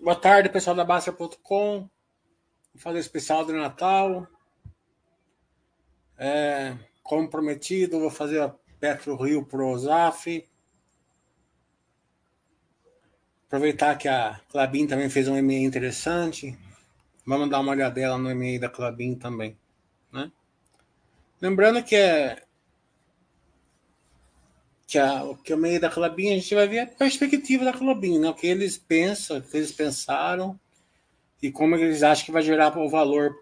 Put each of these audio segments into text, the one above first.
Boa tarde, pessoal da Basta.com. Vou fazer especial do Natal. É, como prometido, vou fazer a Petro Rio Pro ZAF. Aproveitar que a Clabin também fez um e-mail interessante. Vamos dar uma olhadela no e-mail da Clabin também. Né? Lembrando que é que, a, que o meio da Clabin, a gente vai ver a perspectiva da Clabin, né? o que eles pensam, o que eles pensaram e como eles acham que vai gerar o valor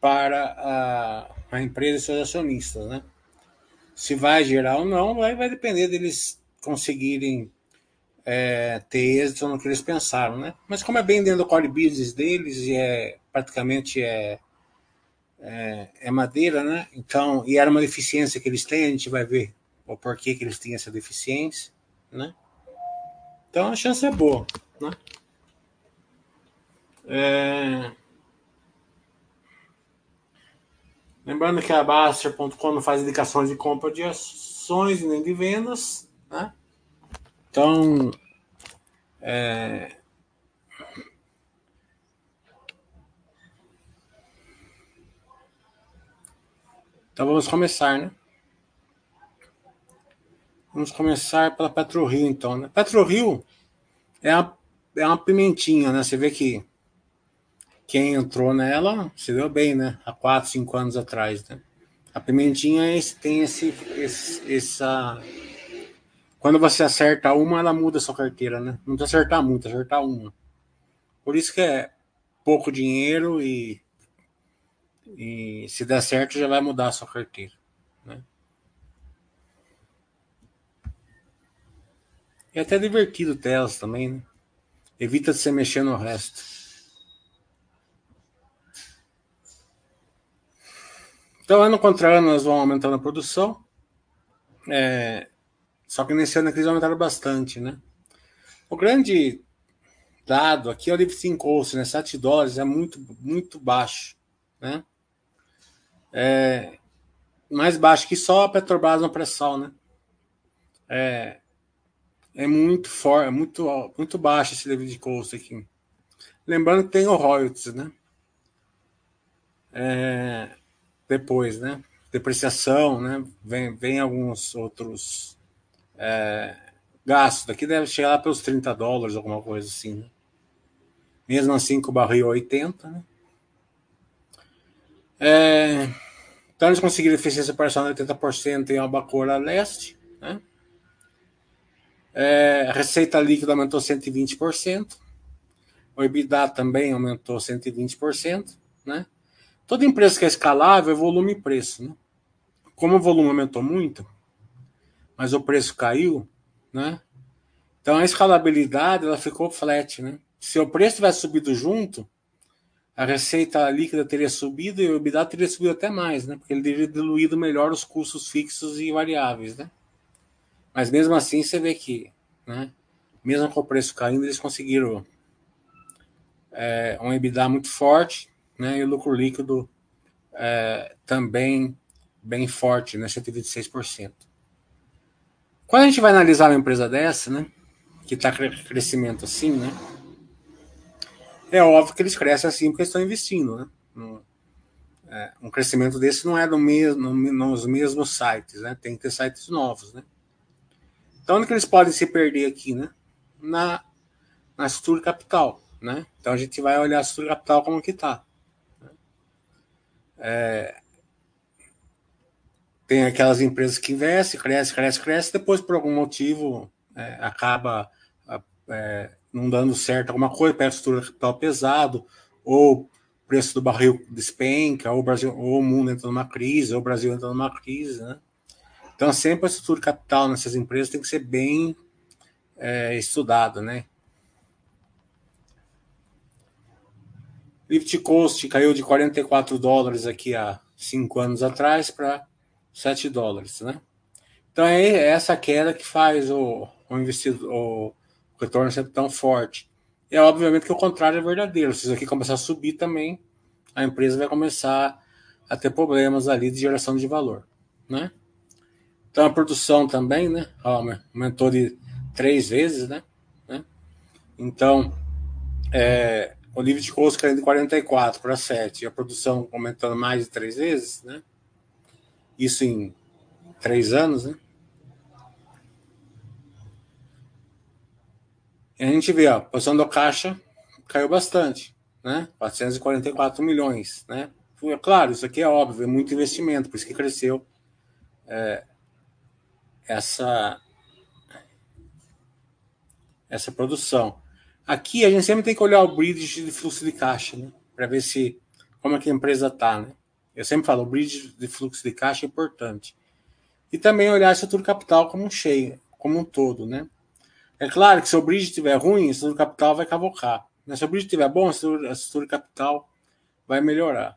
para a, a empresa e seus acionistas. Né? Se vai gerar ou não, vai, vai depender deles conseguirem é, ter êxito no que eles pensaram. Né? Mas como é bem dentro do core business deles e é praticamente é, é, é madeira, né? Então, e era uma deficiência que eles têm, a gente vai ver o porquê que eles têm essa deficiência, né? Então a chance é boa, né? É... Lembrando que a Baster.com não faz indicações de compra de ações nem de vendas, né? Então, é... então vamos começar, né? Vamos começar pela PetroRio, então. Né? PetroRio é, a, é uma pimentinha, né? Você vê que quem entrou nela se deu bem, né? Há 4, 5 anos atrás, né? A pimentinha é tem esse, esse, essa. Quando você acerta uma, ela muda a sua carteira, né? Não precisa acertar muito, acertar uma. Por isso que é pouco dinheiro e, e se der certo já vai mudar a sua carteira. Né? É até divertido telas também, né? Evita de você mexer no resto. Então, ano contra ano, nós vamos aumentando a produção. É... Só que nesse ano eles aumentaram bastante, né? O grande dado aqui é o Lifting Coast, né? 7 dólares é muito, muito baixo, né? É mais baixo que só a Petrobras no pré-sal, né? É, é muito forte, é muito, muito baixo esse de cost aqui. Lembrando que tem o royalties, né? É, depois, né? Depreciação, né? Vem, vem alguns outros é, gastos. Daqui deve chegar pelos 30 dólares, alguma coisa assim, né? Mesmo assim, com o barril 80, né? É, então, eles conseguiram eficiência parcial de 80% em Albacora Leste, né? É, a receita líquida aumentou 120%. O EBITDA também aumentou 120%. Né? Toda empresa que é escalável é volume e preço. Né? Como o volume aumentou muito, mas o preço caiu, né? então a escalabilidade ela ficou flat. Né? Se o preço tivesse subido junto, a receita líquida teria subido e o EBITDA teria subido até mais, né? porque ele teria diluído melhor os custos fixos e variáveis. Né? Mas mesmo assim, você vê que, né, mesmo com o preço caindo, eles conseguiram é, um EBITDA muito forte né, e o lucro líquido é, também bem forte, né, 126%. Quando a gente vai analisar uma empresa dessa, né, que está crescimento assim, né, é óbvio que eles crescem assim porque estão investindo, né? No, é, um crescimento desse não é no mesmo, no, nos mesmos sites, né? Tem que ter sites novos, né? Então, onde que eles podem se perder aqui, né? Na, na estrutura capital, né? Então, a gente vai olhar a estrutura capital como que está. É, tem aquelas empresas que investem, cresce, cresce, cresce, depois, por algum motivo, é, acaba é, não dando certo alguma coisa, pega a estrutura capital pesado, ou preço do barril despenca, ou o Brasil, ou o mundo entra numa crise, ou o Brasil entra numa crise, né? Então, sempre a estrutura capital nessas empresas tem que ser bem é, estudada, né? Lift Coast caiu de 44 dólares aqui há cinco anos atrás para 7 dólares, né? Então é essa queda que faz o, o investidor, o retorno ser tão forte. E é obviamente que o contrário é verdadeiro. Se isso aqui começar a subir também, a empresa vai começar a ter problemas ali de geração de valor, né? Então a produção também, né? Aumentou de três vezes, né? né? Então é, o nível de custo caindo de 44 para 7 e a produção aumentando mais de três vezes, né? Isso em três anos, né? E a gente vê, ó, a posição do caixa caiu bastante, né? 444 milhões, né? Claro, isso aqui é óbvio, é muito investimento, por isso que cresceu é, essa essa produção. Aqui a gente sempre tem que olhar o bridge de fluxo de caixa, né? Para ver se como é que a empresa está, né? Eu sempre falo, o bridge de fluxo de caixa é importante. E também olhar a estrutura capital como um cheio, como um todo, né? É claro que se o bridge estiver ruim, a estrutura capital vai cavocar. Mas se o bridge estiver bom, a estrutura, a estrutura capital vai melhorar.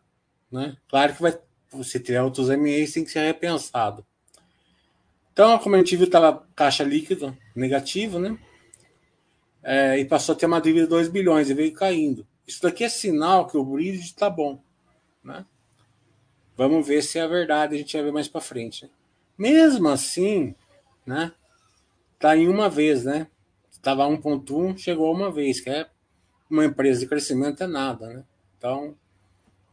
Né? Claro que vai, se tiver outros MEs, tem que ser repensado. Então, como a gente viu, estava caixa líquida negativo, né? É, e passou a ter uma dívida de 2 bilhões e veio caindo. Isso daqui é sinal que o bridge está bom. Né? Vamos ver se é verdade, a gente vai ver mais para frente. Mesmo assim, né? Tá em uma vez, né? Estava 1.1, chegou uma vez, que é uma empresa de crescimento é nada, né? Então,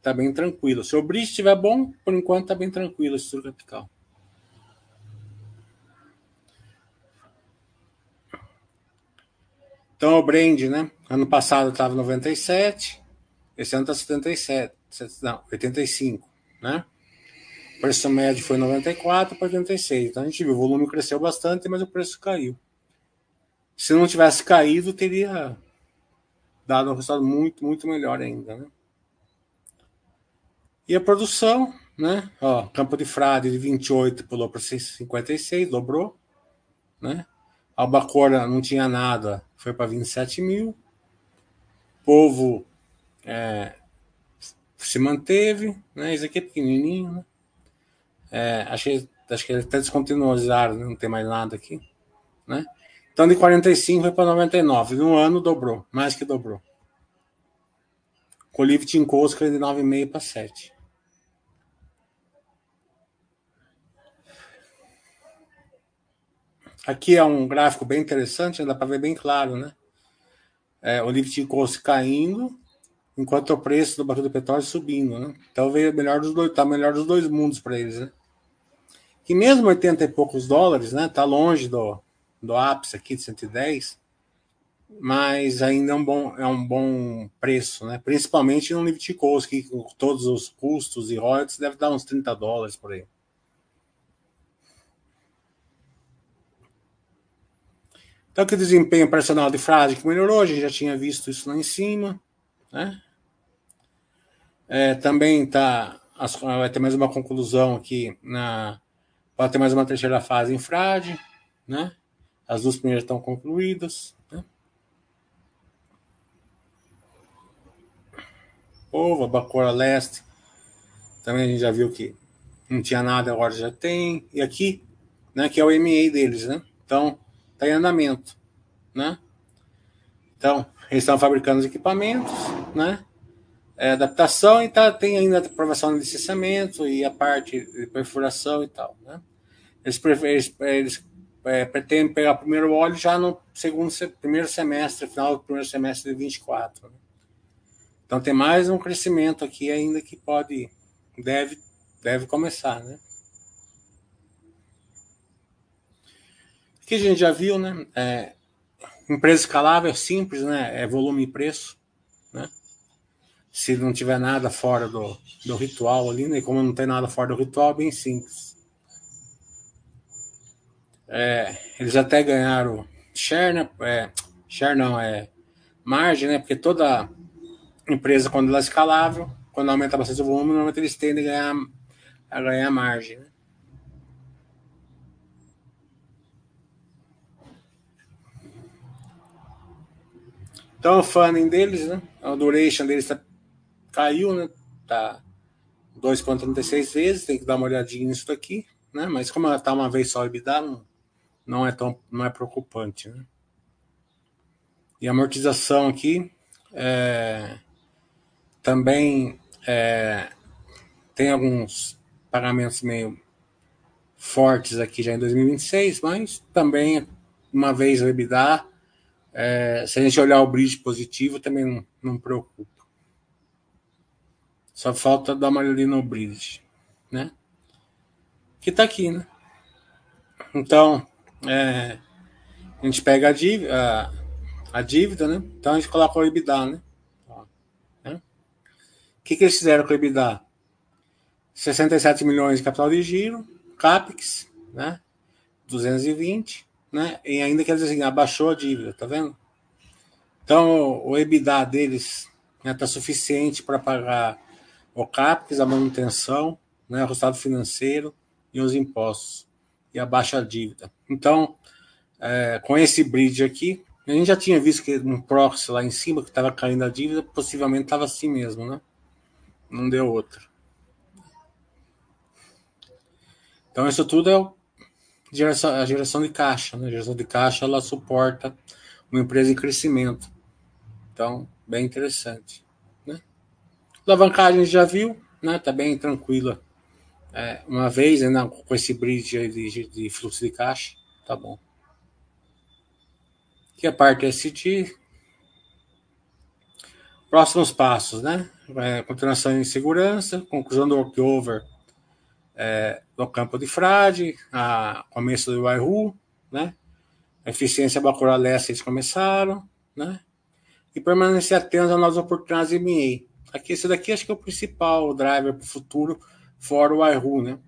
tá bem tranquilo. Se o bridge estiver bom, por enquanto tá bem tranquilo esse estrutura capital. Então, o Brand, né? Ano passado estava 97, esse ano está 77, não, 85, né? O preço médio foi 94 para 86. Então, a gente viu, o volume cresceu bastante, mas o preço caiu. Se não tivesse caído, teria dado um resultado muito, muito melhor ainda, né? E a produção, né? Ó, Campo de Frade de 28 pulou para 56, dobrou, né? Albacora não tinha nada, foi para 27 mil. Povo é, se manteve, né? Isso aqui é pequenininho, né? É, achei, acho que até descontinuaram, né? não tem mais nada aqui, né? Então de 45 foi para 99, no ano dobrou, mais que dobrou. Colívio Tincosca de 9,5 para 7. Aqui é um gráfico bem interessante, dá para ver bem claro, né? É, o Livre caindo, enquanto o preço do barril do petróleo subindo, né? Então veio melhor dos dois, tá melhor dos dois mundos para eles, né? E mesmo 80 e poucos dólares, né? Tá longe do, do ápice aqui de 110, mas ainda é um bom, é um bom preço, né? Principalmente no Livre que com todos os custos e royalties deve dar uns 30 dólares por aí. Então, que desempenho operacional de frase que melhorou, a gente já tinha visto isso lá em cima. Né? É, também tá, vai ter mais uma conclusão aqui, na, pode ter mais uma terceira fase em frade. Né? As duas primeiras estão concluídas. Né? Povo, Bacora Leste, também a gente já viu que não tinha nada, agora já tem. E aqui, né, que é o MA deles, né? Então, está em andamento, né? Então, eles estão fabricando os equipamentos, né? É, adaptação e tá, tem ainda a aprovação do licenciamento e a parte de perfuração e tal, né? Eles, eles, eles é, pretendem pegar o primeiro óleo já no segundo, primeiro semestre, final do primeiro semestre de 24. Né? Então tem mais um crescimento aqui ainda que pode, deve, deve começar, né? Que a gente já viu, né? É, empresa escalável é simples, né? É volume e preço, né? Se não tiver nada fora do, do ritual ali, né? Como não tem nada fora do ritual, é bem simples. É, eles até ganharam share, né? É, share não, é margem, né? Porque toda empresa, quando ela é escalável, quando aumenta bastante o volume, normalmente eles tendem a ganhar, a ganhar margem, né? Então, o funding deles, né? A duration deles tá, caiu, né? Tá 2,36 vezes, tem que dar uma olhadinha nisso daqui, né? Mas como ela tá uma vez só EBITDA, não, não é tão não é preocupante, né? E a amortização aqui é, também é, tem alguns pagamentos meio fortes aqui já em 2026, mas também uma vez o EBITDA É, se a gente olhar o bridge positivo, também não, não preocupa. Só falta dar uma olhadinha no bridge, né? Que tá aqui, né? Então, é, a gente pega a dívida, a, a, dívida, né? Então a gente coloca o EBITDA, né? né? O que, que eles fizeram com o EBITDA? 67 milhões de capital de giro, CAPEX, né? 220, né? E ainda quer dizer assim, abaixou a dívida, tá vendo? Então o EBITDA deles está né, tá suficiente para pagar o CAPEX, a manutenção, né, o resultado financeiro e os impostos e a dívida. Então, é, com esse bridge aqui, a gente já tinha visto que um proxy lá em cima que estava caindo a dívida, possivelmente estava assim mesmo, né? Não deu outra. Então, isso tudo é o, geração, a geração de caixa. Né? A geração de caixa ela suporta uma empresa em crescimento. Então, bem interessante. Né? Alavancagem já viu, né? Tá bem tranquila. É, uma vez, né, com esse bridge de, de fluxo de caixa, tá bom. Aqui a parte ST. Próximos passos, né? É, continuação em segurança, conclusão do workover é, no campo de frade, a começo do Waihu, né? A eficiência Bacurau Leste eles começaram, né? E permanecer atentos às novas oportunidades de MA. Aqui, esse daqui acho que é o principal driver para o futuro, fora o Waihu, né?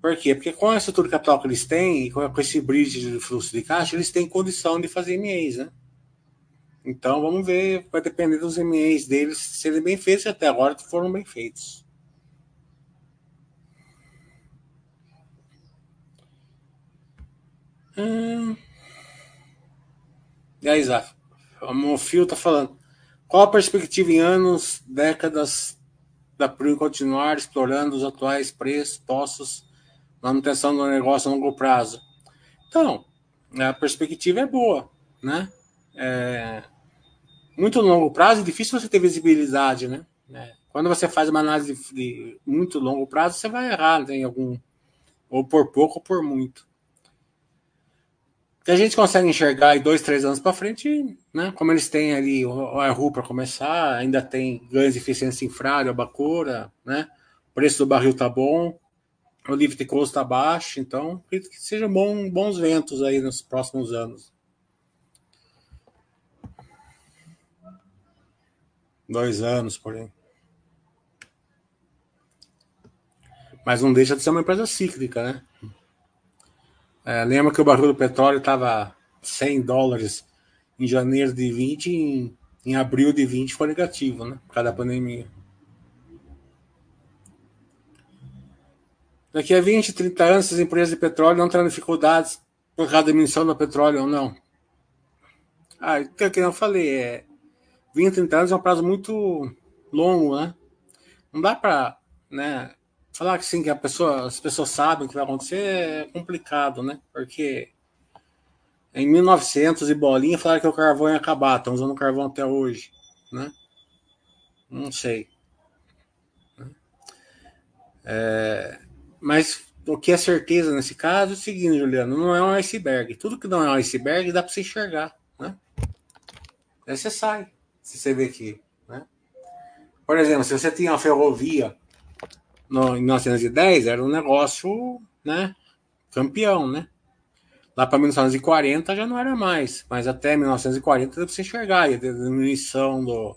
Por quê? Porque com a estrutura de capital que eles têm, e com esse bridge de fluxo de caixa, eles têm condição de fazer MAs, né? Então vamos ver, vai depender dos MAs deles serem bem feitos, até agora foram bem feitos. Hum. E aí, Zaf? O Mofio tá falando. Qual a perspectiva em anos, décadas da Prim continuar explorando os atuais preços, postos, manutenção do negócio a longo prazo? Então, a perspectiva é boa, né? É, muito longo prazo é difícil você ter visibilidade, né? É, quando você faz uma análise de, de muito longo prazo, você vai errar né, em algum, ou por pouco ou por muito que a gente consegue enxergar em dois, três anos para frente, né? Como eles têm ali o Arru para começar, ainda tem ganhos de eficiência em fralha, bacura, né? O preço do barril tá bom, o livre de custo tá baixo, então acredito que sejam bom, bons ventos aí nos próximos anos. Dois anos, porém. Mas não deixa de ser uma empresa cíclica, né? É, lembra que o barril do petróleo estava 100 dólares em janeiro de 20 em, em abril de 20 foi negativo, né? Por causa da pandemia. Daqui a 20, 30 anos, as empresas de petróleo não terão dificuldades por causa da diminuição do petróleo ou não. Ah, o que eu falei, é 20, 30 anos é um prazo muito longo, né? Não dá para né, falar que sim, que a pessoa, as pessoas sabem o que vai acontecer é complicado, né? Porque em 1900 e bolinha falaram que o carvão ia acabar, estão usando carvão até hoje, né? Não sei. É, mas o que é certeza nesse caso é o seguinte, Juliano, não é um iceberg. Tudo que não é um iceberg dá para você enxergar, né? Aí você sai, se você vê aqui, né? Por exemplo, se você tinha uma ferrovia no, em 1910 era um negócio, né, campeão, né? Lá para 1940 já não era mais, mas até 1940 deu para você enxergar a diminuição do,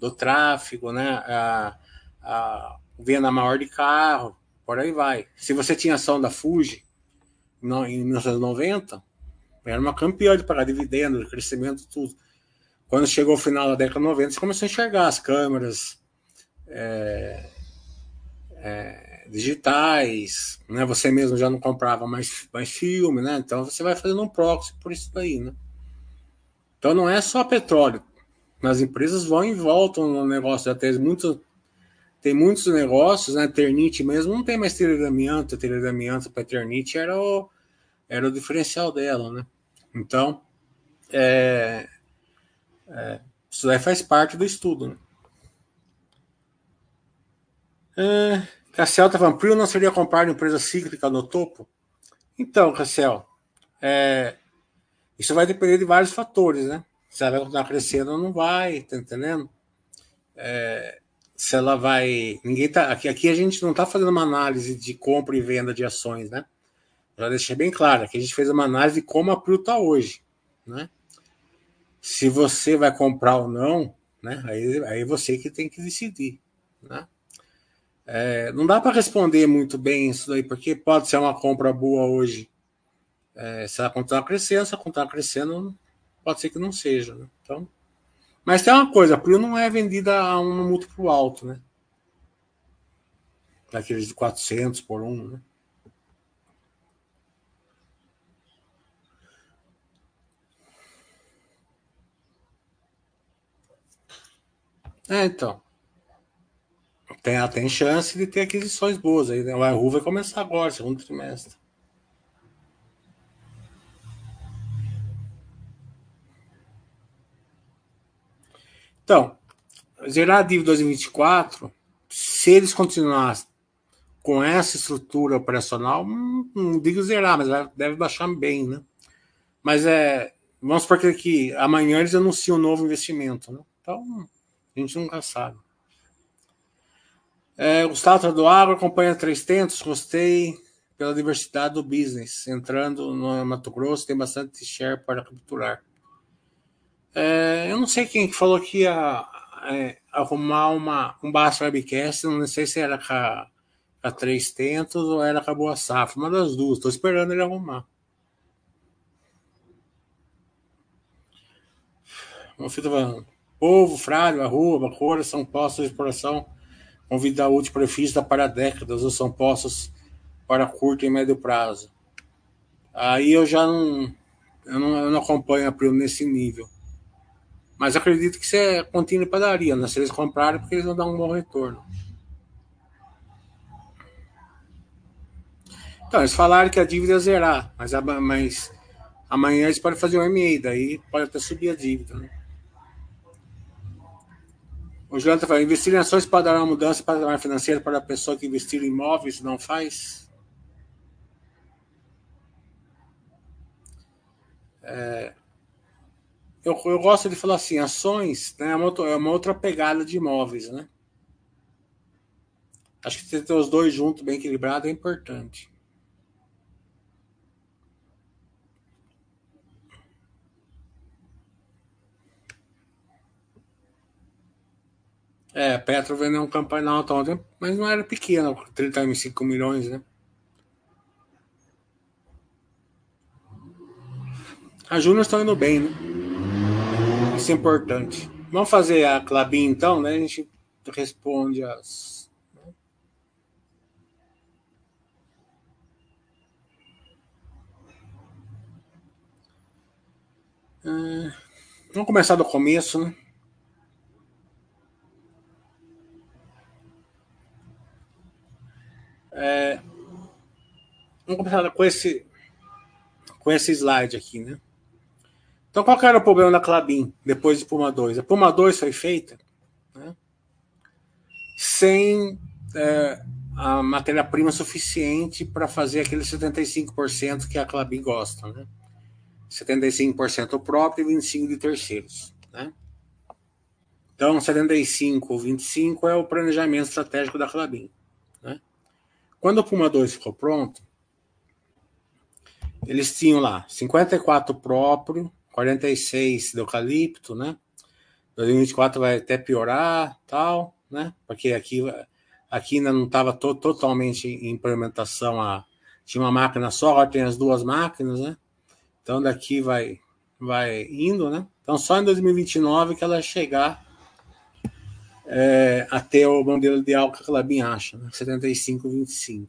do tráfego, né? A, a venda maior de carro, por aí vai. Se você tinha ação da Fuji no, em 1990, era uma campeã de pagar dividendos, de crescimento, tudo. Quando chegou o final da década de 90, você começou a enxergar as câmeras, é, é, digitais, né? Você mesmo já não comprava mais, mais filme, né? Então você vai fazendo um proxy por isso daí, né? Então não é só petróleo. As empresas vão e voltam no negócio. Já tem muitos, tem muitos negócios, né? Ternite mesmo não tem mais telhas de para Ternite era o, era o diferencial dela, né? Então, é, é, isso daí faz parte do estudo, né? É, Cassiel está falando, Prio não seria comprar empresa cíclica no topo? Então, Cassiel, é, Isso vai depender de vários fatores, né? Se ela vai continuar crescendo ou não vai, tá entendendo? É, se ela vai. Ninguém tá. Aqui, aqui a gente não está fazendo uma análise de compra e venda de ações, né? Já deixei bem claro, aqui a gente fez uma análise de como a Pru está hoje, né? Se você vai comprar ou não, né? Aí, aí você que tem que decidir, né? É, não dá para responder muito bem isso daí, porque pode ser uma compra boa hoje. É, se ela continuar crescendo, se ela continuar crescendo, pode ser que não seja. Né? Então, mas tem uma coisa, a Prio não é vendida a um múltiplo alto, né? Daqueles de 400 por um, né? É, então. Tem, tem chance de ter aquisições boas aí. Né? O vai começar agora, segundo trimestre. Então, zerar a dívida 2024, se eles continuarem com essa estrutura operacional, não, não digo zerar, mas deve baixar bem, né? Mas é. Vamos supor que amanhã eles anunciam um novo investimento, né? Então, a gente nunca sabe. É, Gustavo Agro acompanha três tentos, gostei pela diversidade do business. Entrando no Mato Grosso, tem bastante share para capturar. É, eu não sei quem falou que ia é, arrumar uma, um baixo webcast, não sei se era com a, com a Três Tentos ou era com a Boa Safra, uma das duas. Estou esperando ele arrumar. Uma fita falando. Povo, fralho, arroba, cora, são postos de exploração vida útil prevista para décadas ou são postos para curto e médio prazo. Aí eu já não, eu não, eu não acompanho a Prio nesse nível. Mas acredito que isso é contínuo padaria, né? Se eles comprarem, porque eles vão dar um bom retorno. Então, eles falaram que a dívida ia zerar, mas, mas amanhã eles podem fazer um MA, daí pode até subir a dívida. Né? O Jonathan fala, investir em ações pode dar uma mudança para patamar financeiro para a pessoa que investir em imóveis não faz? É, eu, eu gosto de falar assim, ações né, é, uma, é uma outra pegada de imóveis, né? Acho que ter os dois juntos, bem equilibrado, é importante. É, Petro vendeu um campanal ontem, mas não era pequeno, 35 milhões, né? A Júnior está indo bem, né? Isso é importante. Vamos fazer a Clabin então, né? A gente responde as. É, vamos começar do começo, né? É, vamos começar com esse, com esse slide aqui, né? Então, qual era o problema da Clabin depois de Puma 2? A Puma 2 foi feita né, sem é, a matéria-prima suficiente para fazer aquele 75% que a Clabin gosta. Né? 75% próprio e 25% de terceiros. Né? Então, 75 ou 25 é o planejamento estratégico da Clabin. Quando o Puma 2 ficou pronto, eles tinham lá 54 próprio, 46 do eucalipto, né? 2024 vai até piorar, tal, né? Porque aqui, aqui ainda não estava to totalmente em implementação a tinha uma máquina só, agora tem as duas máquinas, né? Então daqui vai vai indo, né? Então só em 2029 que ela chegar é, até o modelo ideal que a Clabin acha, né? 75, 25.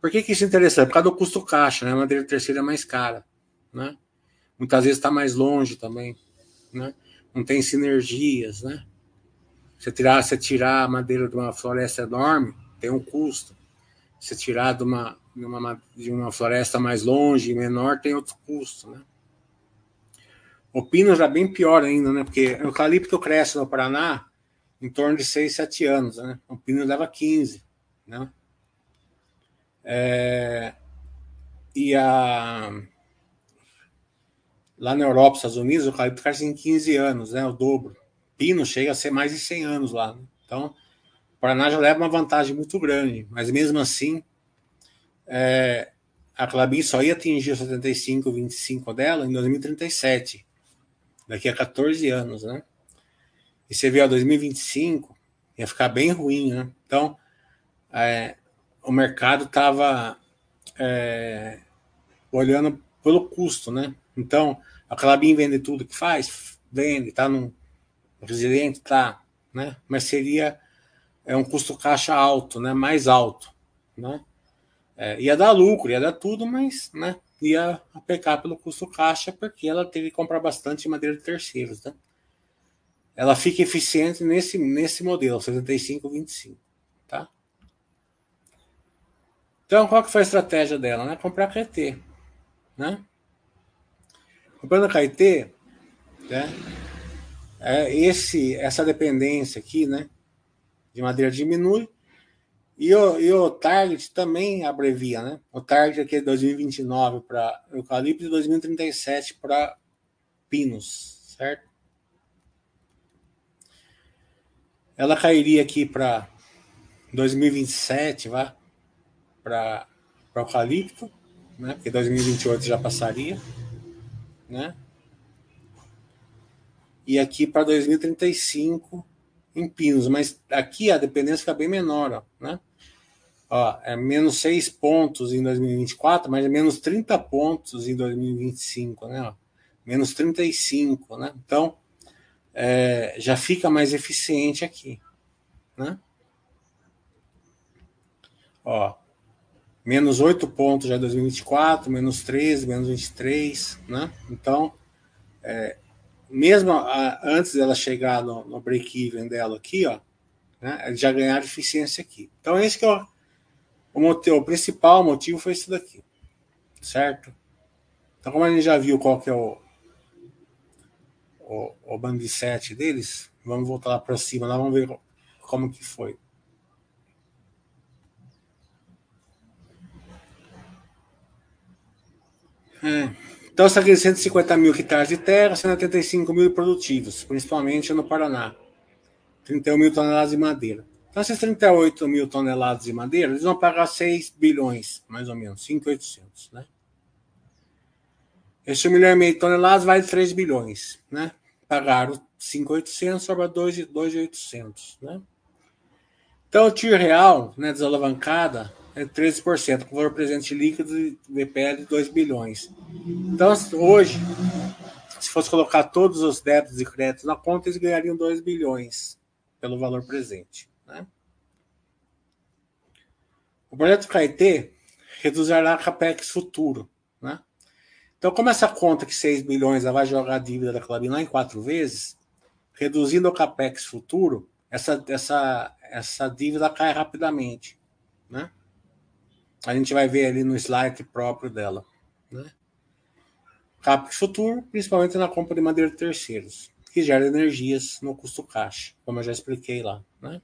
Por que, que isso é interessante? Por causa do custo caixa, né? A madeira terceira é mais cara, né? Muitas vezes está mais longe também, né? Não tem sinergias, né? Você tirar, você tirar a madeira de uma floresta enorme, tem um custo. Você tirar de uma, de uma, de uma floresta mais longe, menor, tem outro custo, né? O pino já é bem pior ainda, né? Porque o eucalipto cresce no Paraná em torno de 6, 7 anos, né? O pino leva 15, né? É... E a Lá na Europa, Estados Unidos, o eucalipto cresce em 15 anos, né? O dobro. Pino chega a ser mais de 100 anos lá. Né? Então, o Paraná já leva uma vantagem muito grande, mas mesmo assim, é, a Clabin só ia atingir os 75, 25 dela em 2037, daqui a 14 anos, né? E você a 2025, ia ficar bem ruim, né? Então, é, o mercado estava é, olhando pelo custo, né? Então, a Clabin vende tudo que faz, vende, tá no residente, tá, né? Mas seria é um custo caixa alto, né? Mais alto, né? É, ia dar lucro, ia dar tudo, mas, né? Ia pecar pelo custo caixa porque ela teve que comprar bastante madeira de terceiros, né? Ela fica eficiente nesse, nesse modelo, 75-25, tá? Então, qual que foi a estratégia dela? Né? Comprar KT. Né? Comprando KT, né? É esse, essa dependência aqui, né? De madeira diminui. E o, e o target também abrevia, né? O target aqui é 2029 para eucalipto e 2037 para pinos, certo? Ela cairia aqui para 2027, vai? para eucalipto, né? Porque 2028 já passaria, né? E aqui para 2035 em pinos, mas aqui a dependência fica bem menor, ó, né? Ó, é menos 6 pontos em 2024, mas é menos 30 pontos em 2025, né? Ó, menos 35, né? Então, é, já fica mais eficiente aqui, né? Ó, menos 8 pontos já em 2024, menos 13, menos 23, né? Então, é, mesmo a, antes dela chegar no, no break-even dela aqui, ó, né, já ganharam eficiência aqui. Então, esse que é o, o, o principal motivo foi isso daqui, certo? Então, como a gente já viu qual que é o, o, o band 7 deles, vamos voltar lá para cima, lá vamos ver como que foi. É. Então, são aqui 150 mil hectares de terra, 185 mil produtivos, principalmente no Paraná. 31 mil toneladas de madeira. Então, esses 38 mil toneladas de madeira, eles vão pagar 6 bilhões, mais ou menos, 5,800, né? Esse 1 milhão e meio de toneladas vale 3 bilhões, né? Pagaram 5,800, sobra 2,800, né? Então, o tiro real, né, desalavancada, é 13%, com valor presente líquido de VPL de 2 bilhões. Então, hoje, se fosse colocar todos os débitos e créditos na conta, eles ganhariam 2 bilhões pelo valor presente. Né? O projeto KIT reduzirá a CAPEX futuro. Então, como essa conta que 6 bilhões vai jogar a dívida da Clabin lá em quatro vezes, reduzindo o CAPEX futuro, essa, essa, essa dívida cai rapidamente. Né? A gente vai ver ali no slide próprio dela. Né? CAPEX futuro, principalmente na compra de madeira de terceiros, que gera energias no custo caixa, como eu já expliquei lá. Né?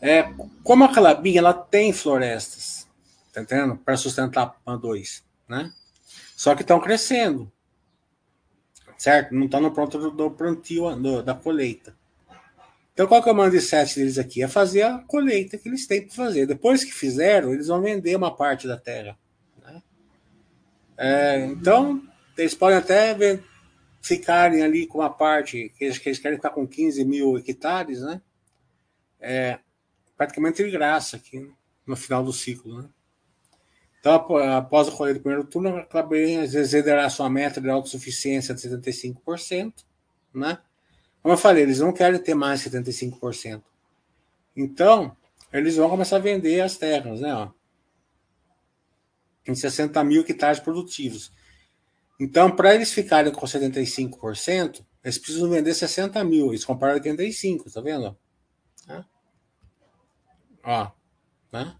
É, como a Calabinha ela tem florestas, tá entendendo? Para sustentar a PAN 2, né? Só que estão crescendo, certo? Não estão no pronto do, plantio do, da colheita. Então, qual que é o mindset deles aqui? É fazer a colheita que eles têm para fazer. Depois que fizeram, eles vão vender uma parte da terra. Né? É, então, eles podem até ver, ficarem ali com uma parte, que eles, que eles, querem ficar com 15 mil hectares, né? É, praticamente de graça aqui, no final do ciclo. Né? Então, após a colheita do primeiro turno, a Clabinha excederá sua meta de autossuficiência de 75%, né? Como eu falei, eles não querem ter mais 75%. Então, eles vão começar a vender as terras, né? Ó, em 60 mil hectares produtivos. Então, para eles ficarem com 75%, eles precisam vender 60 mil. Eles compraram 85, tá vendo? Ó, ó né?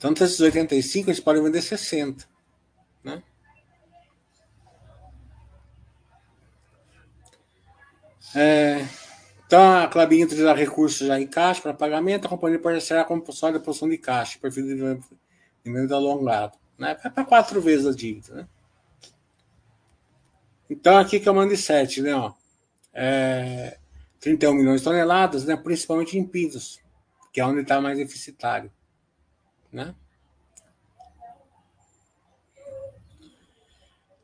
Então, desses 85, eles podem vender 60. Né? É, então, a Clabin utilizar recursos já em caixa para pagamento, a companhia pode ser compulsória de posição de caixa, perfil de investimento alongado. Né? É para quatro vezes a dívida. Né? Então aqui que eu mando de 7, né? Ó, é, 31 milhões de toneladas, né? Principalmente em pisos, que é onde está mais deficitário, né?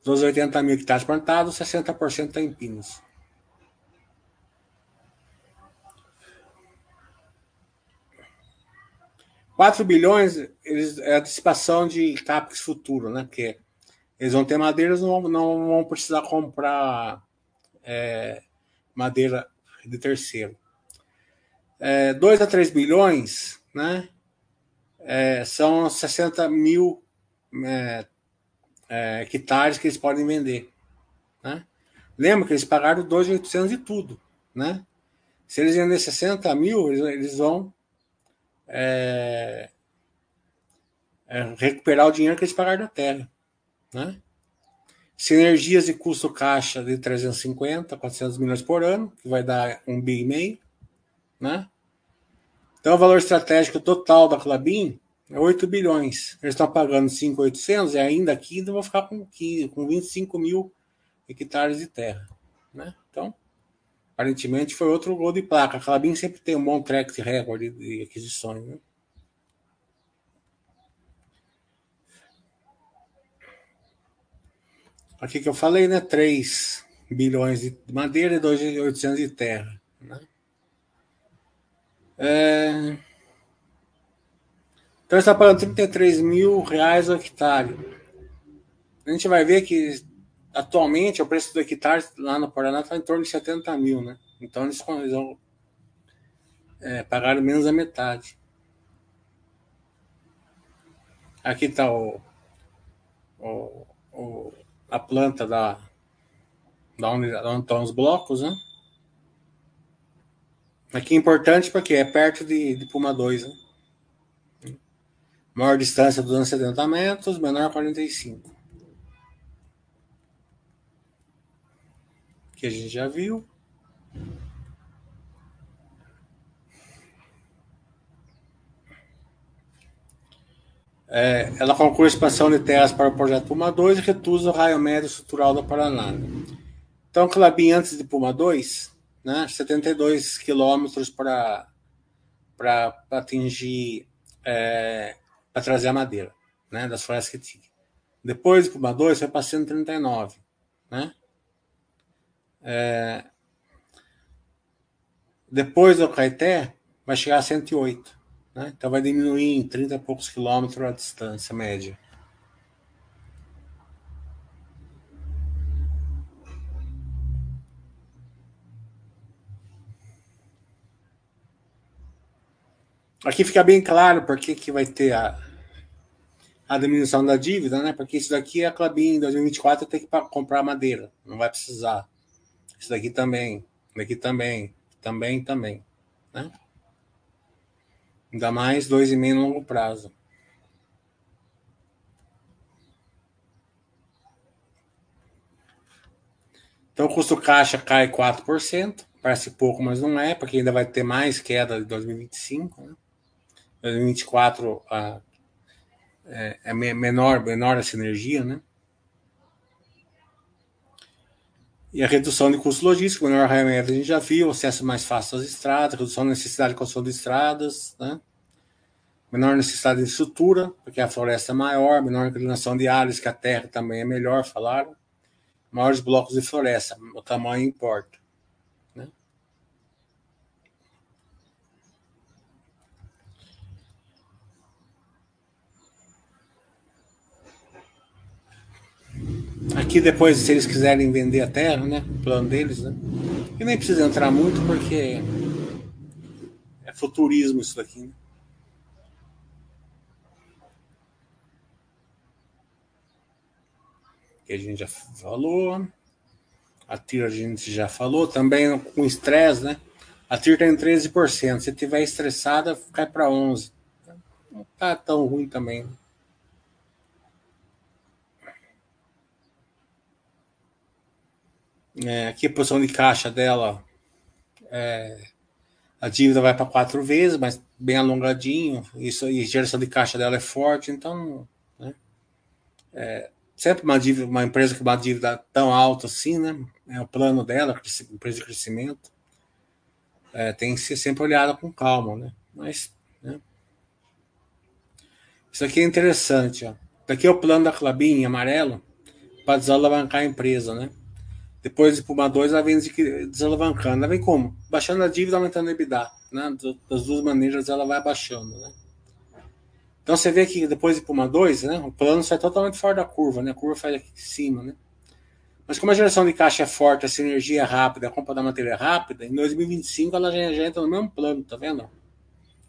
Dos 80 mil hectares plantados, 60% está em pinos. 4 bilhões eles, é a antecipação de CAPEX futuro, né? Porque eles vão ter madeira, eles não, não vão precisar comprar é, madeira de terceiro. É, 2 a 3 bilhões, né? É, são 60 mil é, é, hectares que eles podem vender. Né? Lembra que eles pagaram 2.800 de tudo. Né? Se eles vender 60 mil, eles, eles vão é, é recuperar o dinheiro que eles pagaram da terra. Né? Sinergias de custo caixa de 350, 400 milhões por ano, que vai dar um bi e meio. Né? Então, o valor estratégico total da Clabin é 8 bilhões. Eles estão pagando 5,800 e ainda aqui vão ficar com, 15, com 25 mil hectares de terra. Né? Então, Aparentemente foi outro gol de placa. A Clabin sempre tem um bom track record de aquisições. Né? Aqui que eu falei, né? 3 bilhões de madeira e 2.800 de terra. Né? É... Então está pagando 33 mil reais o hectare. A gente vai ver que atualmente o preço do hectare lá no Paraná está em torno de 70 mil, né? Então eles, vão é, pagar menos da metade. Aqui está o, o, o, a planta da, da unidade, onde estão os blocos, né? Aqui é importante porque é perto de, de Puma 2, né? Maior distância 270 metros, menor 45. que a gente já viu. É, ela conclui a expansão de terras para o projeto Puma 2 e reduz o raio médio estrutural do Paraná. Então, Clabin, antes de Puma 2, né, 72 quilômetros para atingir, é, para trazer a madeira né, das florestas que tinha. Depois de Puma 2, foi para 139. Né? É, depois do Caeté, vai chegar a 108. Né? Então vai diminuir em 30 e poucos quilômetros a distância média. Aqui fica bem claro porque que vai ter a, a diminuição da dívida, né? Porque isso daqui a Clabin em 2024 tem que comprar madeira, não vai precisar. Isso daqui também, daqui também, também, também, né? Ainda mais dois e meio no longo prazo. Então o custo caixa cai 4%, parece pouco, mas não é, porque ainda vai ter mais queda de 2025. Né? 2024 a, é, é menor, menor essa energia, né? E a redução de custo logístico, menor raio-médio, a gente já viu, acesso mais fácil às estradas, redução da necessidade de construção de estradas, né? menor necessidade de estrutura, porque a floresta é maior, menor inclinação de áreas, que a terra também é melhor, falaram. Maiores blocos de floresta, o tamanho importa. Aqui depois, se eles quiserem vender a terra, né? O plano deles, né? E nem precisa entrar muito porque é futurismo isso daqui, né? que a gente já falou. A TIR a gente já falou. Também com estresse, né? A TIR tem 13%. Se tiver estressada, cai para 11%. Não tá tão ruim também. É, aqui a posição de caixa dela. É, a dívida vai para quatro vezes, mas bem alongadinho. Isso, e geração de caixa dela é forte, então. Né, é, sempre uma, dívida, uma empresa com uma dívida tão alta assim, né? É o plano dela, empresa de crescimento. É, tem que ser sempre olhada com calma, né? Mas, né? Isso aqui é interessante, ó. Daqui é o plano da Clabin amarelo para desalavancar a empresa, né? Depois de Puma 2, ela vem desalavancando. Ela vem como? Baixando a dívida, aumentando a EBITDA. Né? Das duas maneiras ela vai abaixando, né? Então você vê que depois de Puma 2, né, o plano sai totalmente fora da curva, né? A curva faz aqui em cima, né? Mas como a geração de caixa é forte, a sinergia é rápida, a compra da matéria é rápida, em 2025 ela já, já entra no mesmo plano, tá vendo?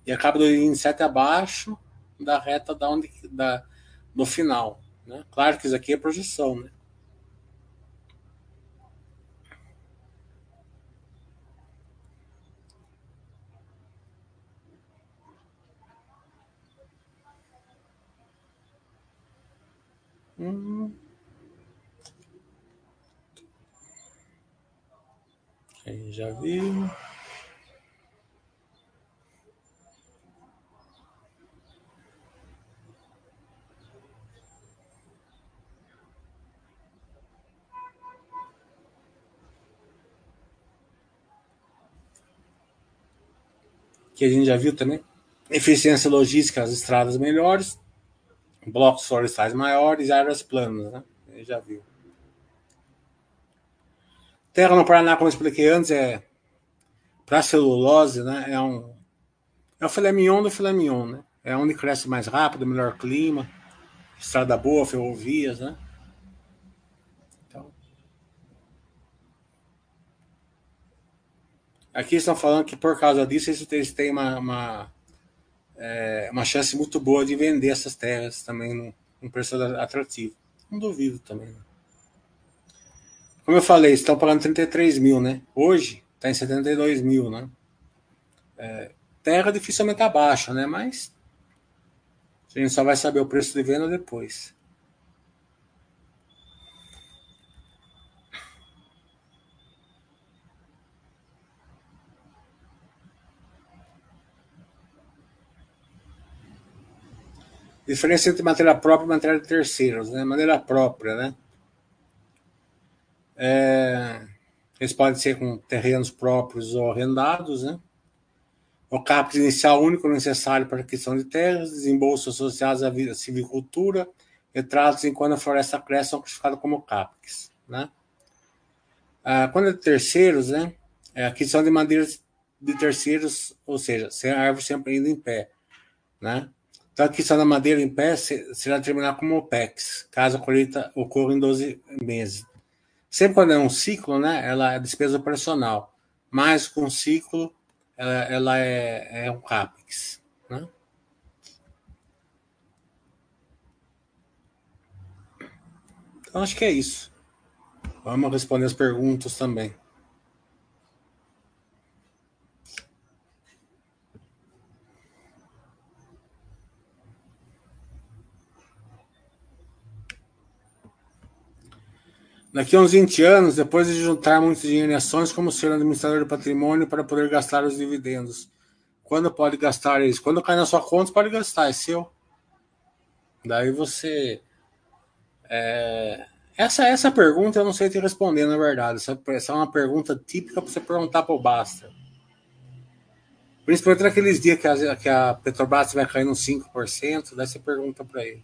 E acaba 2027 abaixo da reta da onde, da, do final. Né? Claro que isso aqui é projeção, né? Hum. Aí já viu. Que a gente já viu também. Eficiência logística, as estradas melhores blocos florestais maiores e áreas planas, né? Ele já viu. Terra no Paraná, como eu expliquei antes, é para celulose, né? É um é o filé mignon do filé mignon, né? É onde cresce mais rápido, melhor clima, estrada boa, ferrovias, né? Então, aqui estão falando que por causa disso eles têm uma, uma é uma chance muito boa de vender essas terras também num, num preço atrativo. Não duvido também. Né? Como eu falei, estão pagando 33 mil, né? Hoje está em 72 mil, né? É, terra dificilmente abaixo, né? Mas a gente só vai saber o preço de venda depois. Diferença entre matéria própria e matéria de terceiros, né? Maneira própria, né? É, eles podem ser com terrenos próprios ou arrendados, né? O CAPEX inicial único necessário para a aquisição de terras, desembolsos associados à silvicultura, retratos enquanto a floresta cresce são classificados como CAPEX, né? Ah, quando é de terceiros, né? É a aquisição de madeiras de terceiros, ou seja, sem a árvore sempre ainda em pé, né? Então, a aquisição da madeira em pé será determinada como OPEX, caso a colheita ocorra em 12 meses. Sempre quando é um ciclo, né, ela é despesa operacional. Mais com ciclo, ela, ela é, é, um CAPEX. Né? Então, acho que é isso. Vamos responder as perguntas também. Daqui a uns 20 anos, depois de juntar muito dinheiro em ações, como ser administrador do patrimônio para poder gastar os dividendos? Quando pode gastar isso? Quando cai na sua conta, pode gastar, é seu. Daí você. É... Essa, essa pergunta eu não sei te responder, na verdade. Essa, essa é uma pergunta típica para você perguntar para o Basta. Principalmente naqueles dias que a, que a Petrobras vai cair nos 5%, daí você pergunta para ele.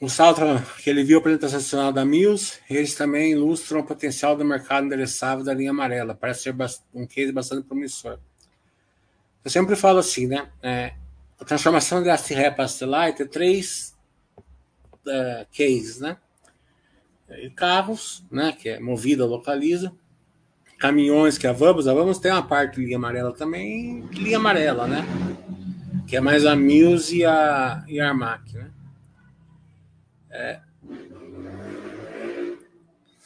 O salto que ele viu a apresentação da Mills, eles também ilustram o potencial do mercado endereçável da linha amarela. Parece ser um case bastante promissor. Eu sempre falo assim, né? É, a transformação de ASTRE para Astelite tem três é, cases, né? Carros, né? Que é movida, localiza. Caminhões, que é a Vamos. A Vamos tem uma parte de linha amarela também, linha amarela, né? Que é mais a Mills e a, e a Armac, né? É,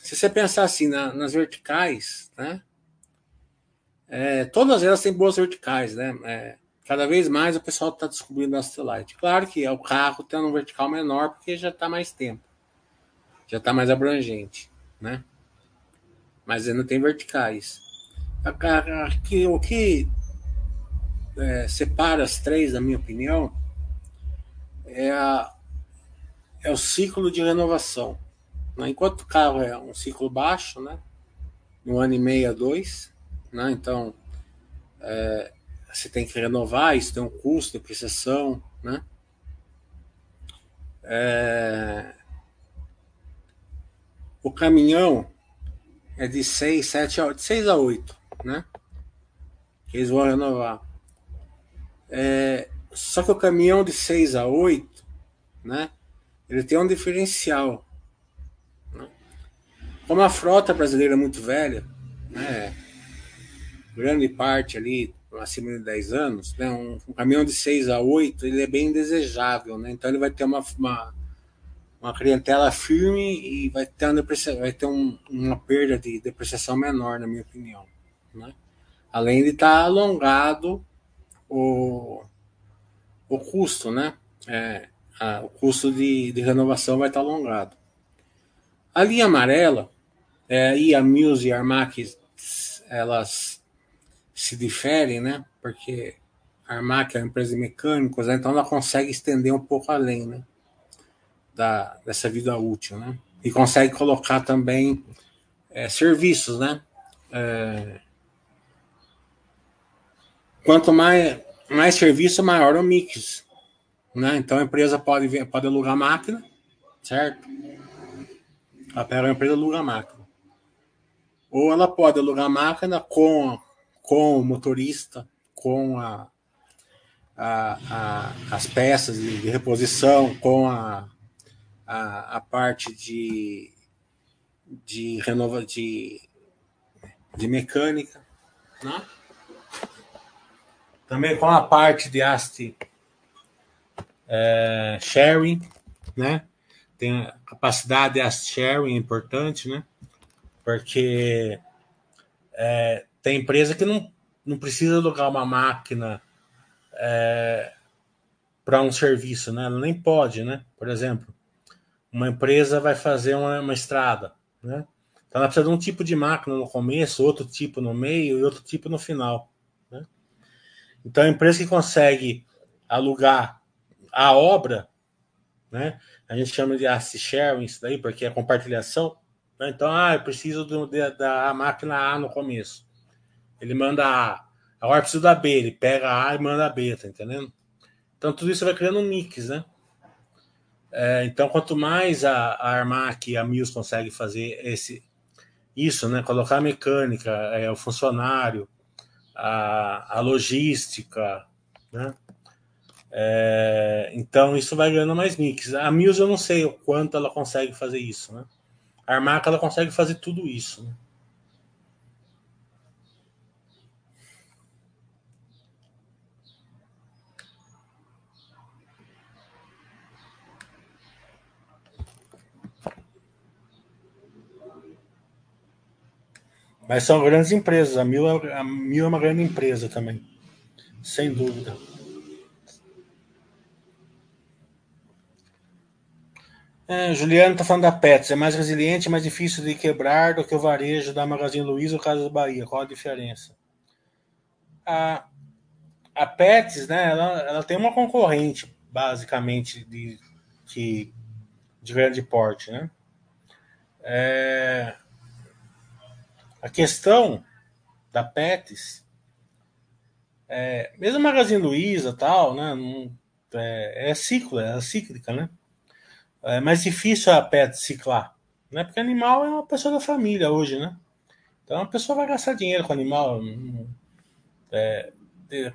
se você pensar assim na, nas verticais, né? É, todas elas têm boas verticais, né? É, cada vez mais o pessoal está descobrindo a Astelite. Claro que é o carro tendo um vertical menor porque já está mais tempo, já está mais abrangente, né? Mas ainda tem verticais. Aqui, o que é, separa as três, na minha opinião, é, a, é o ciclo de renovação. Né? Enquanto o carro é um ciclo baixo, né? um ano e meio a dois, né? então é, você tem que renovar, isso tem um custo, depreciação, né? É, o caminhão é de 6, 7 a 8, 6 a 8, né? Eles vão renovar. É, só que o caminhão de 6 a 8, né? Ele tem um diferencial. Né? Como a frota brasileira é muito velha, né? Grande parte ali, acima de 10 anos, né? Um, um caminhão de 6 a 8, ele é bem desejável, né? Então ele vai ter uma, uma, uma clientela firme e vai ter, uma, vai ter um, uma perda de depreciação menor, na minha opinião, né? além de estar tá alongado o, o custo, né? É, a, o custo de, de renovação vai estar alongado. A linha amarela é, e a Muse e a Armac elas se diferem, né? Porque a Armac é uma empresa de mecânicos, né? então ela consegue estender um pouco além, né? Da, dessa vida útil, né? E consegue colocar também é, serviços, né? É, Quanto mais, mais serviço, maior o mix. Né? Então a empresa pode, pode alugar máquina, certo? Ela pega a empresa aluga a máquina. Ou ela pode alugar a máquina com, com o motorista, com a, a, a, as peças de, de, reposição, com a, a, a parte de, de renova de, de mecânica. Né? Também com a parte de AST é, sharing, né? Tem a capacidade de sharing importante, né? Porque é, tem empresa que não, não precisa alugar uma máquina é, para um serviço, né? Ela nem pode, né? Por exemplo, uma empresa vai fazer uma, uma estrada, né? Então ela precisa de um tipo de máquina no começo, outro tipo no meio e outro tipo no final. Então, a empresa que consegue alugar a obra, né? A gente chama de asset sharing isso daí, porque é compartilhação. Né? Então, ah, eu preciso do, da máquina A no começo. Ele manda A. Agora preciso da B, ele pega a A e manda a B, tá entendendo? Então, tudo isso vai criando um mix, né? É, então, quanto mais a, a Armac e a Mills conseguem fazer esse, isso, né? Colocar a mecânica, é, o funcionário, a, a logística, né? É, então isso vai ganhando mais mix. A Mills eu não sei o quanto ela consegue fazer isso, né? A Armaca ela consegue fazer tudo isso. Né? Mas são grandes empresas. A Mil, é, a Mil é uma grande empresa também. Sem dúvida. É, Juliano está falando da Pets. É mais resiliente, mais difícil de quebrar do que o varejo da Magazine Luiza ou Casa Bahia. Qual a diferença? A, a Pets, né, ela, ela tem uma concorrente, basicamente, de, de, de grande porte. Né? É, a questão da Pets, é, mesmo a Magazine Luiza tal, né, não, é, é é cíclica, né? É mais difícil a Pets ciclar, né? Porque animal é uma pessoa da família hoje, né? Então a pessoa vai gastar dinheiro com animal. É, é,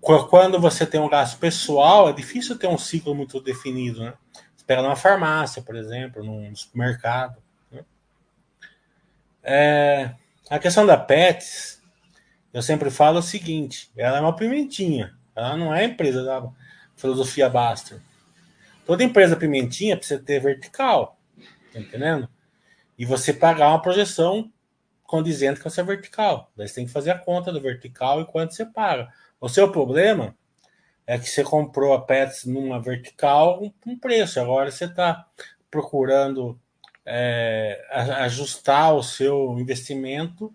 quando você tem um gasto pessoal, é difícil ter um ciclo muito definido, né? Você pega numa farmácia, por exemplo, num supermercado. Né? É, a questão da Pets, eu sempre falo o seguinte: ela é uma pimentinha, ela não é empresa da filosofia Baster. Toda empresa pimentinha precisa ter vertical, tá entendendo? E você pagar uma projeção condizente com essa vertical. Daí você tem que fazer a conta do vertical e quanto você paga. O seu problema é que você comprou a Pets numa vertical com um preço, agora você está procurando é, ajustar o seu investimento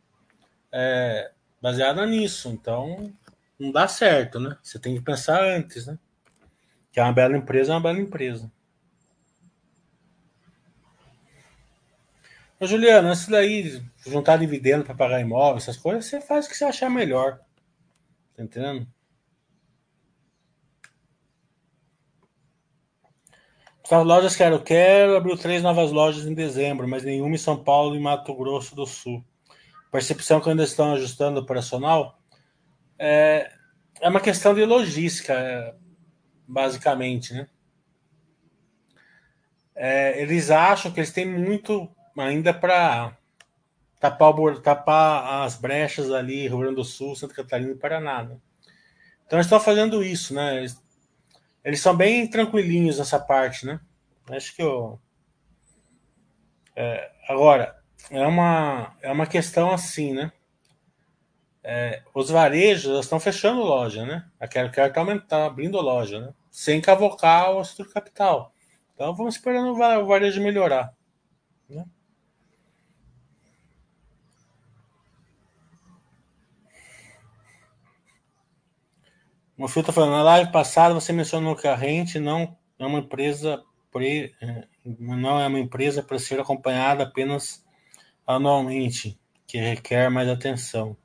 é, baseado nisso. Então, não dá certo, né? Você tem que pensar antes, né? Que é uma bela empresa, é uma bela empresa. Ô, Juliano, isso daí, juntar dividendo para pagar imóvel, essas coisas, você faz o que você achar melhor. Tá entendendo? As lojas Quero Quero abriu três novas lojas em dezembro, mas nenhuma em São Paulo e Mato Grosso do Sul. Percepção que ainda estão ajustando o operacional é, é uma questão de logística, é, basicamente, né? É, eles acham que eles têm muito ainda para tapar, tapar, as brechas ali, Rio Grande do Sul, Santa Catarina e Paraná. Né? Então eles estão fazendo isso, né? Eles, eles são bem tranquilinhos nessa parte, né? Acho que eu. É, agora, é uma, é uma questão assim, né? É, os varejos estão fechando loja, né? A Quero está tá abrindo loja, né? Sem cavocar o estrutura capital. Então vamos esperando o varejo melhorar. Né? O Fio está falando, na live passada você mencionou que a Rente não é uma empresa pre, é, não é uma empresa para ser acompanhada apenas anualmente, que requer mais atenção.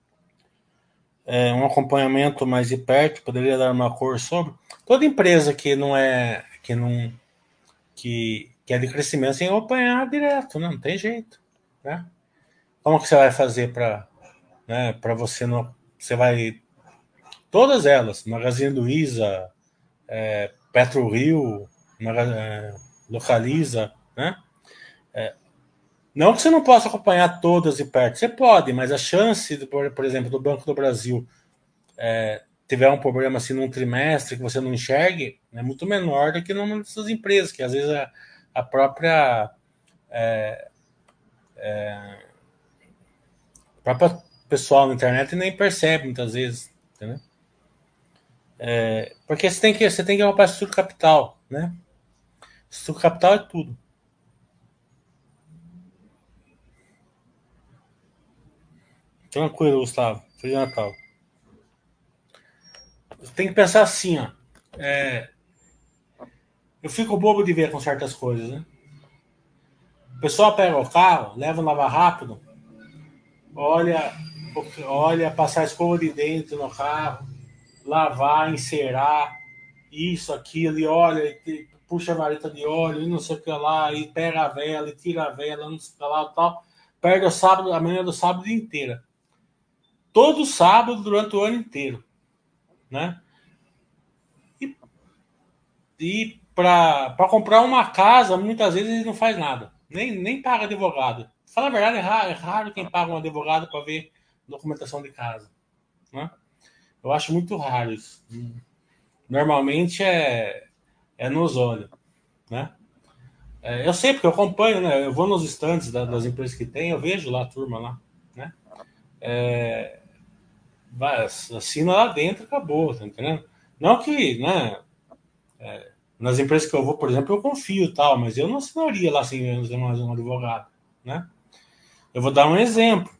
É, um acompanhamento mais de perto poderia dar uma cor sobre toda empresa que não é que não que, que é de crescimento tem que acompanhar direto, né? não tem jeito, né? Como que você vai fazer para né, para você não você vai Todas elas, Magazine Luiza, é, Petro Rio, é, Localiza, né? Não que você não possa acompanhar todas de perto, você pode, mas a chance, por, exemplo, do Banco do Brasil é, tiver um problema assim num trimestre que você não enxergue, é muito menor do que numa dessas empresas, que às vezes a, a própria é, é, própria pessoal na internet nem percebe muitas vezes, entendeu? É, porque você tem que você tem que para estrutura capital, né? Estrutura capital é tudo. Tranquilo, Gustavo. Feliz Natal. Tem que pensar assim, ó. É, eu fico bobo de ver com certas coisas, né? O pessoal pega o carro, leva lavar rápido, olha, olha passar escova de dentro no carro, lavar, encerar, isso, aquilo, e olha, e puxa a vareta de óleo, e não sei o que lá, e pega a vela, e tira a vela, não sei o que lá, tal. Perde o sábado, a manhã do sábado inteira. Todo sábado durante o ano inteiro, né? E, e para comprar uma casa, muitas vezes ele não faz nada, nem, nem paga advogado. Fala a verdade, é raro, é raro quem paga um advogado para ver documentação de casa, né? Eu acho muito raro isso. Normalmente é, é nos olhos, né? É, eu sei porque eu acompanho, né? Eu vou nos estantes das empresas que tem, eu vejo lá a turma lá, né? É, vai, assina lá dentro, acabou, tá entendendo? Não que, né? É, nas empresas que eu vou, por exemplo, eu confio tal, mas eu não assinaria lá sem mais um advogado, né? Eu vou dar um exemplo,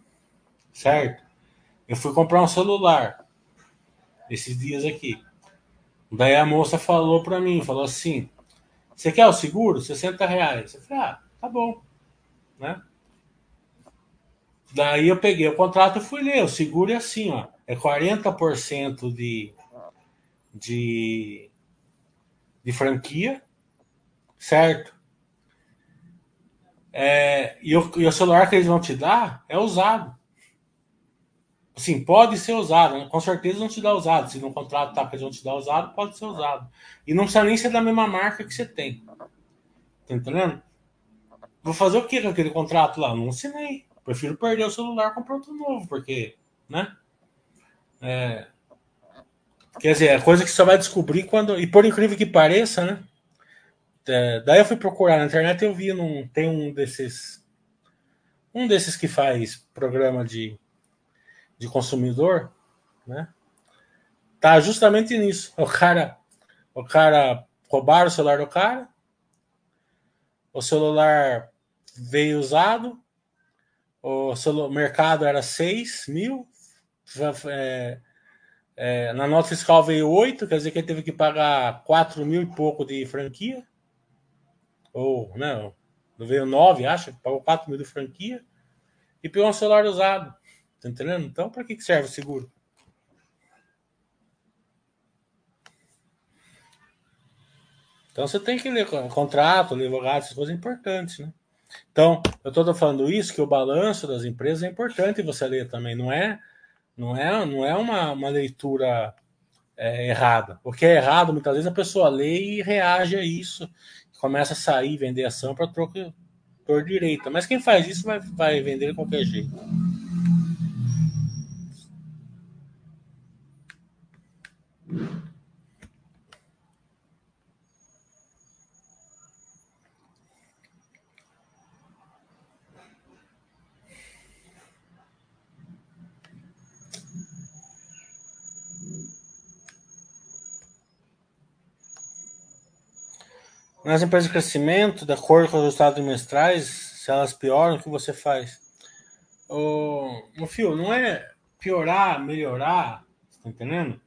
certo? Eu fui comprar um celular esses dias aqui. Daí a moça falou para mim, falou assim, você quer o seguro? 60 reais. Eu falei, ah, tá bom. Né? Daí eu peguei o contrato e fui ler. O seguro é assim, ó. É 40% de, de, de franquia, certo? É, e, o, e o celular que eles vão te dar é usado. Assim, pode ser usado, né? com certeza não te dá usado. Se no contrato tá que eles vão te dar usado, pode ser usado. E não precisa nem ser da mesma marca que você tem. Tá entendendo? Vou fazer o que com aquele contrato lá? Não assinei. Prefiro perder o celular e comprar outro novo, porque, né? É... Quer dizer, é coisa que só vai descobrir quando. E por incrível que pareça, né? É... Daí eu fui procurar na internet e eu vi num. Tem um desses. Um desses que faz programa de de consumidor, né? Tá justamente nisso. O cara, o cara roubaram o celular do cara, o celular veio usado, o celular, mercado era 6 mil, é, É, na nota fiscal veio 8, quer dizer que ele teve que pagar 4 mil e pouco de franquia. Ou, não, não veio 9, acha? Pagou 4 mil de franquia. E pegou um celular usado. Tá entendendo? Então, para que, serve o seguro? Então você tem que ler contrato, ler advogado, essas coisas importantes, né? Então, eu estou falando isso, que o balanço das empresas é importante você ler também, não é não é, não é uma, uma leitura é, errada. O que é errado, muitas vezes a pessoa lê e reage a isso, começa a sair, vender ação para troca por direita. Mas quem faz isso vai, vai vender de qualquer jeito. Nas empresas de crescimento, de acordo com os resultados trimestrais, se elas pioram, o que você faz? O, o fio, não é piorar, melhorar, tá entendendo?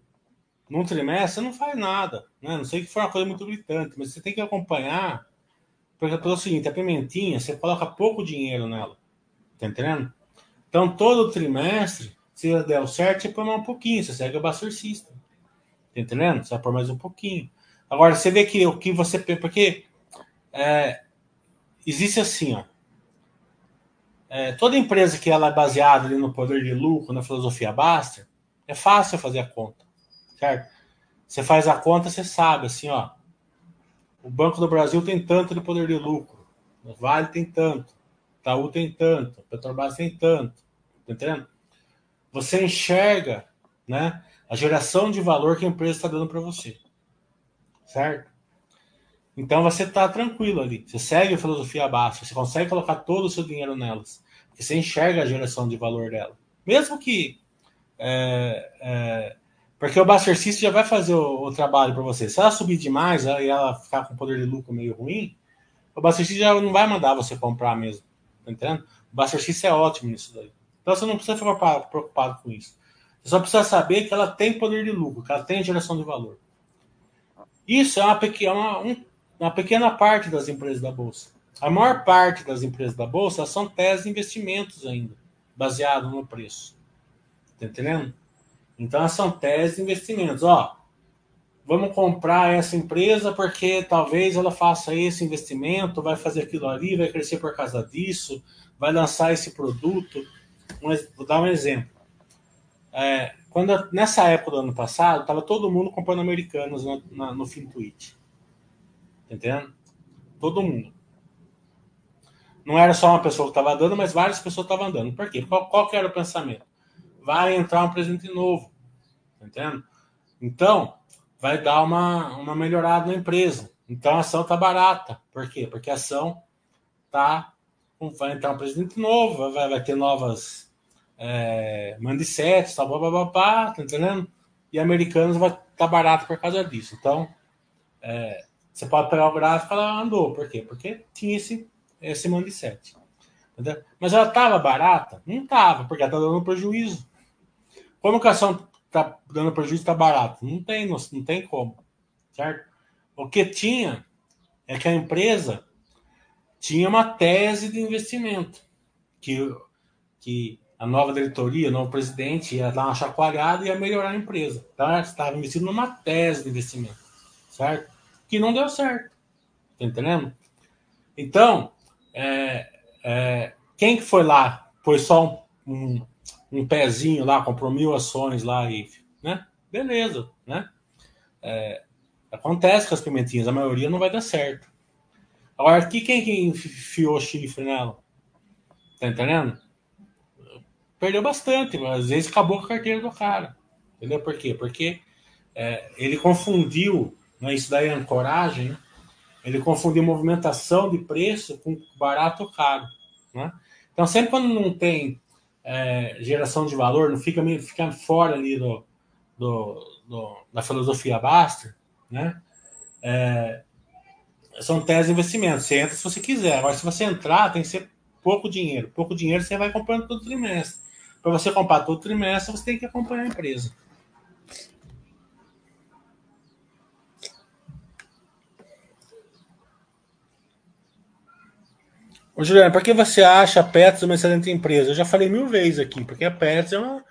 Num trimestre você não faz nada, né? Não sei que for uma coisa muito gritante, mas você tem que acompanhar, porque é o seguinte, a pimentinha, você coloca pouco dinheiro nela, tá entendendo? Então, todo trimestre, se der certo, você põe mais um pouquinho, você segue o basurcista, tá entendendo? Você pôr mais um pouquinho. Agora, você vê que o que você. Porque é, existe assim, ó. É, toda empresa que ela é baseada ali no poder de lucro, na filosofia Baster, é fácil fazer a conta, certo? Você faz a conta, você sabe, assim, ó. O Banco do Brasil tem tanto de poder de lucro, o Vale tem tanto, Itaú tem tanto, Petrobras tem tanto, tá entendendo? Você enxerga, né, a geração de valor que a empresa está dando para você certo? Então você está tranquilo ali. Você segue a filosofia baixa, você consegue colocar todo o seu dinheiro nelas. Porque você enxerga a geração de valor dela. Mesmo que. É, é, porque o Buster System já vai fazer o, o trabalho para você. Se ela subir demais e ela ficar com poder de lucro meio ruim, o Buster System já não vai mandar você comprar mesmo. Tá entendendo? O Buster System é ótimo nisso daí. Então você não precisa ficar preocupado com isso. Você só precisa saber que ela tem poder de lucro, que ela tem geração de valor. Isso é uma pequena, uma, uma pequena parte das empresas da Bolsa. A maior parte das empresas da Bolsa são teses de investimentos ainda, baseado no preço. Tá entendendo? Então, são teses de investimentos. Ó, vamos comprar essa empresa porque talvez ela faça esse investimento, vai fazer aquilo ali, vai crescer por causa disso, vai lançar esse produto. Mas, vou dar um exemplo. É, quando, nessa época do ano passado, estava todo mundo comprando americanos no, na, no Fintuit. Tá entendendo? Todo mundo. Não era só uma pessoa que estava dando, mas várias pessoas estavam dando. Por quê? Qual, qual era o pensamento? Vai entrar um presidente novo. Tá entendendo? Então, vai dar uma, uma melhorada na empresa. Então a ação tá barata. Por quê? Porque a ação tá. Vai entrar um presidente novo, vai, vai ter novas é, tal, blá, blá, blá, tá entendendo? E americanos vai estar tá barato por causa disso. Então, é, você pode pegar o gráfico, ela andou. Por quê? Porque tinha esse, esse Mandicete. Entendeu? Mas ela estava barata? Não estava, porque ela está dando prejuízo. Como que a ação está dando prejuízo está barato? Não tem, não, não tem como. Certo? O que tinha é que a empresa tinha uma tese de investimento que, que a nova diretoria, o novo presidente ia dar uma chacoalhada e ia melhorar a empresa. Tá? Estava investindo numa tese de investimento, certo? Que não deu certo. Tá entendendo? Então, é, é, quem que foi lá, pôs só um, um, um, pezinho lá, comprou mil ações lá e, né? Beleza, né? É, acontece com as pimentinhas, a maioria não vai dar certo. Agora, aqui quem que enfiou chifre nela? Tá entendendo? Perdeu bastante, mas às vezes acabou com a carteira do cara. Entendeu por quê? Porque é, ele confundiu, né, isso daí é ancoragem, ele confundiu movimentação de preço com barato ou caro. Né? Então, sempre quando não tem é, geração de valor, não fica, fica fora ali do, do, do da filosofia Baster, né? É, são teses de investimento. Você entra se você quiser. Agora, se você entrar, tem que ser pouco dinheiro. Pouco dinheiro você vai comprando todo trimestre. Para você comprar todo trimestre, você tem que acompanhar a empresa. Ô, Juliana, para que você acha a Pets uma excelente empresa? Eu já falei mil vezes aqui, porque a Pets é uma,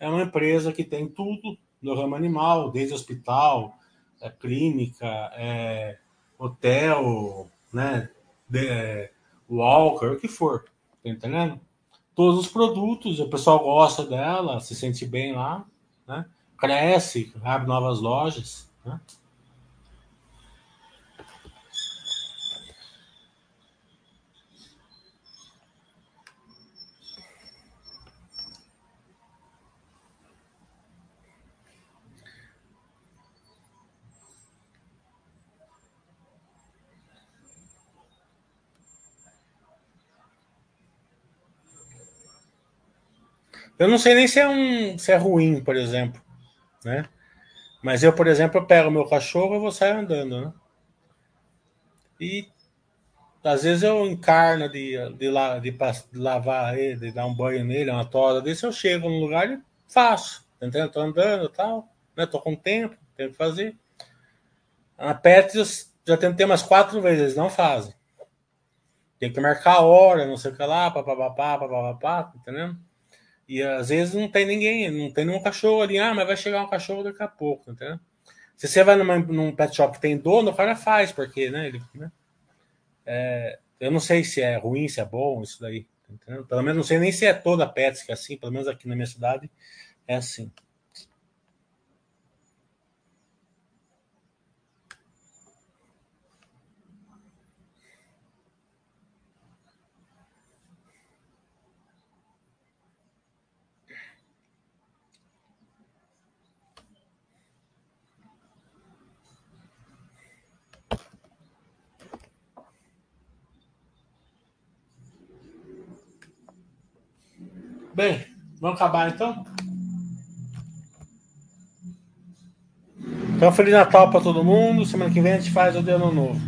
é uma empresa que tem tudo no ramo animal, desde hospital, é, clínica, é, hotel, né, de, é, walker, o que for, tá entendendo? Todos os produtos, o pessoal gosta dela, se sente bem lá, né? cresce, abre novas lojas. Né? Eu não sei nem se é um se é ruim, por exemplo, né? Mas eu, por exemplo, eu pego meu cachorro e vou sair andando, né? E às vezes eu encarno de, de, la, de, de lavar ele, de dar um banho nele, uma toda desse, eu chego no lugar e faço, entendeu? Tô andando e tal, né? Tô com tempo, tenho que fazer. A Petris já tentei umas quatro vezes, não fazem. Tem que marcar a hora, não sei o que lá, papapá, papapá, entendendo? E às vezes não tem ninguém, não tem nenhum cachorro ali. Ah, mas vai chegar um cachorro daqui a pouco, entendeu? Se você vai numa, num pet shop que tem dono, o cara faz, porque, né? Ele, né? É, eu não sei se é ruim, se é bom, isso daí. Entendeu? Pelo menos não sei nem se é toda pet que é assim, pelo menos aqui na minha cidade é assim. Bem, vamos acabar então? Então, Feliz Natal para todo mundo. Semana que vem a gente faz o de Ano Novo.